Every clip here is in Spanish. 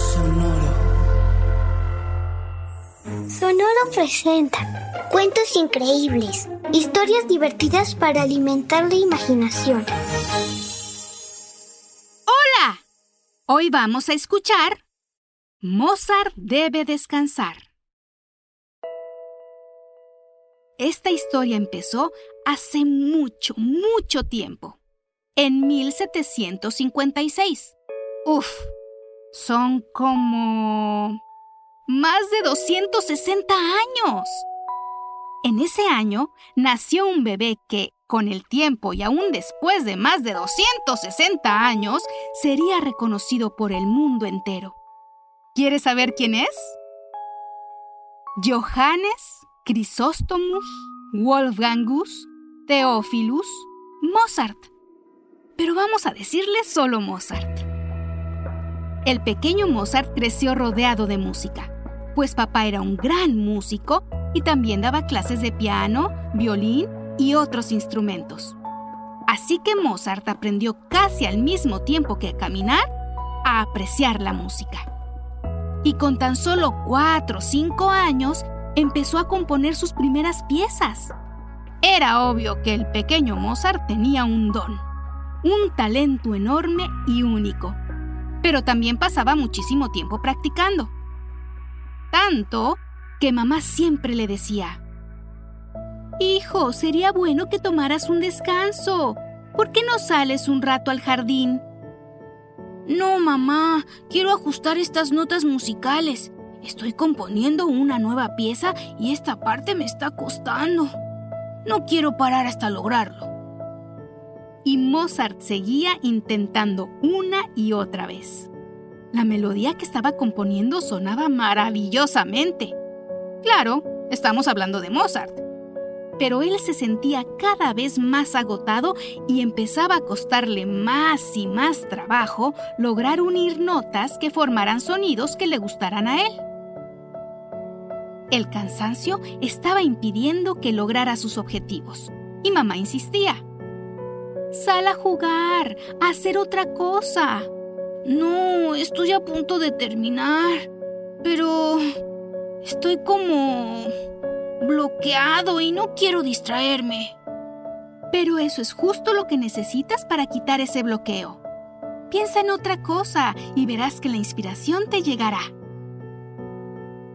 Sonoro. Sonoro presenta cuentos increíbles, historias divertidas para alimentar la imaginación. ¡Hola! Hoy vamos a escuchar Mozart debe descansar. Esta historia empezó hace mucho, mucho tiempo, en 1756. Uf, son como... más de 260 años. En ese año nació un bebé que, con el tiempo y aún después de más de 260 años, sería reconocido por el mundo entero. ¿Quieres saber quién es? Johannes Chrysostomus Wolfgangus Theophilus Mozart. Pero vamos a decirle solo Mozart. El pequeño Mozart creció rodeado de música, pues papá era un gran músico y también daba clases de piano, violín y otros instrumentos. Así que Mozart aprendió casi al mismo tiempo que caminar a apreciar la música. Y con tan solo cuatro o cinco años empezó a componer sus primeras piezas. Era obvio que el pequeño Mozart tenía un don, un talento enorme y único pero también pasaba muchísimo tiempo practicando. Tanto que mamá siempre le decía, Hijo, sería bueno que tomaras un descanso. ¿Por qué no sales un rato al jardín? No, mamá, quiero ajustar estas notas musicales. Estoy componiendo una nueva pieza y esta parte me está costando. No quiero parar hasta lograrlo y Mozart seguía intentando una y otra vez. La melodía que estaba componiendo sonaba maravillosamente. Claro, estamos hablando de Mozart. Pero él se sentía cada vez más agotado y empezaba a costarle más y más trabajo lograr unir notas que formaran sonidos que le gustaran a él. El cansancio estaba impidiendo que lograra sus objetivos, y mamá insistía. Sal a jugar, a hacer otra cosa. No, estoy a punto de terminar. Pero... Estoy como... bloqueado y no quiero distraerme. Pero eso es justo lo que necesitas para quitar ese bloqueo. Piensa en otra cosa y verás que la inspiración te llegará.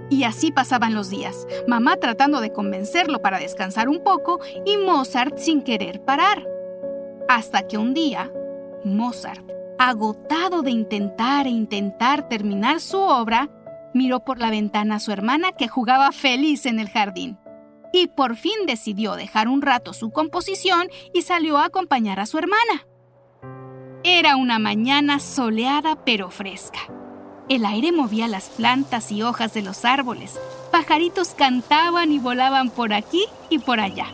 Y así pasaban los días, mamá tratando de convencerlo para descansar un poco y Mozart sin querer parar. Hasta que un día, Mozart, agotado de intentar e intentar terminar su obra, miró por la ventana a su hermana que jugaba feliz en el jardín. Y por fin decidió dejar un rato su composición y salió a acompañar a su hermana. Era una mañana soleada pero fresca. El aire movía las plantas y hojas de los árboles. Pajaritos cantaban y volaban por aquí y por allá.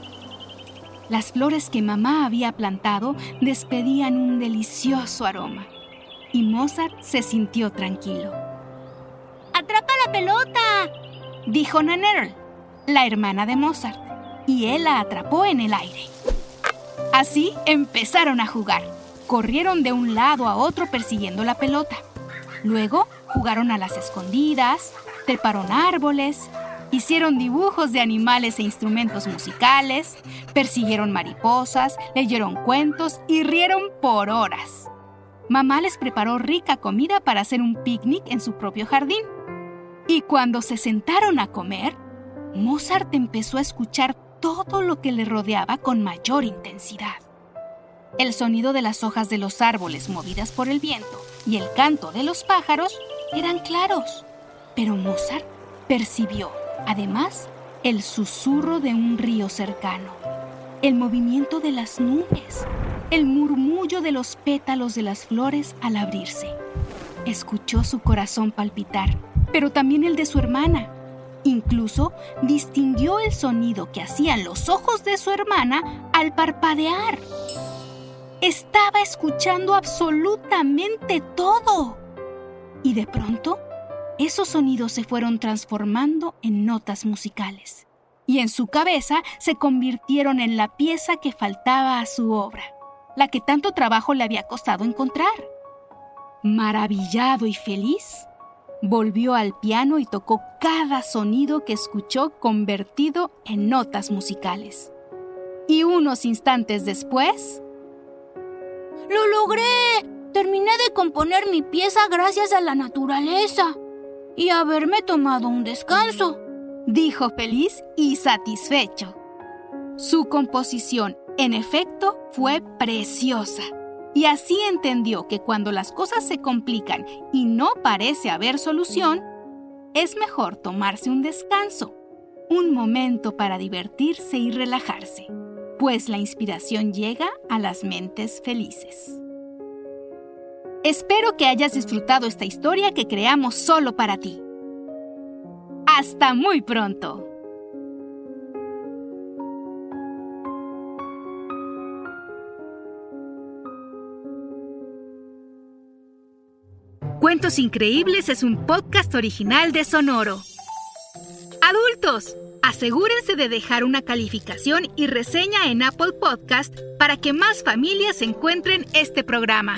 Las flores que mamá había plantado despedían un delicioso aroma y Mozart se sintió tranquilo. ¡Atrapa la pelota! dijo Nannerl, la hermana de Mozart, y él la atrapó en el aire. Así empezaron a jugar. Corrieron de un lado a otro persiguiendo la pelota. Luego jugaron a las escondidas, treparon árboles, Hicieron dibujos de animales e instrumentos musicales, persiguieron mariposas, leyeron cuentos y rieron por horas. Mamá les preparó rica comida para hacer un picnic en su propio jardín. Y cuando se sentaron a comer, Mozart empezó a escuchar todo lo que le rodeaba con mayor intensidad. El sonido de las hojas de los árboles movidas por el viento y el canto de los pájaros eran claros, pero Mozart percibió Además, el susurro de un río cercano, el movimiento de las nubes el murmullo de los pétalos de las flores al abrirse. Escuchó su corazón palpitar, pero también el de su hermana. Incluso distinguió el sonido que hacían los ojos de su hermana al parpadear. Estaba escuchando absolutamente todo. Y de pronto, esos sonidos se fueron transformando en notas musicales. Y en su cabeza se convirtieron en la pieza que faltaba a su obra, la que tanto trabajo le había costado encontrar. Maravillado y feliz, volvió al piano y tocó cada sonido que escuchó convertido en notas musicales. Y unos instantes después... ¡Lo logré! Terminé de componer mi pieza gracias a la naturaleza y haberme tomado un descanso, dijo feliz y satisfecho. Su composición, en efecto, fue preciosa. Y así entendió que cuando las cosas se complican y no parece haber solución, es mejor tomarse un descanso, un momento para divertirse y relajarse, pues la inspiración llega a las mentes felices. Espero que hayas disfrutado esta historia que creamos solo para ti. Hasta muy pronto. Cuentos Increíbles es un podcast original de Sonoro. Adultos, asegúrense de dejar una calificación y reseña en Apple Podcast para que más familias encuentren este programa.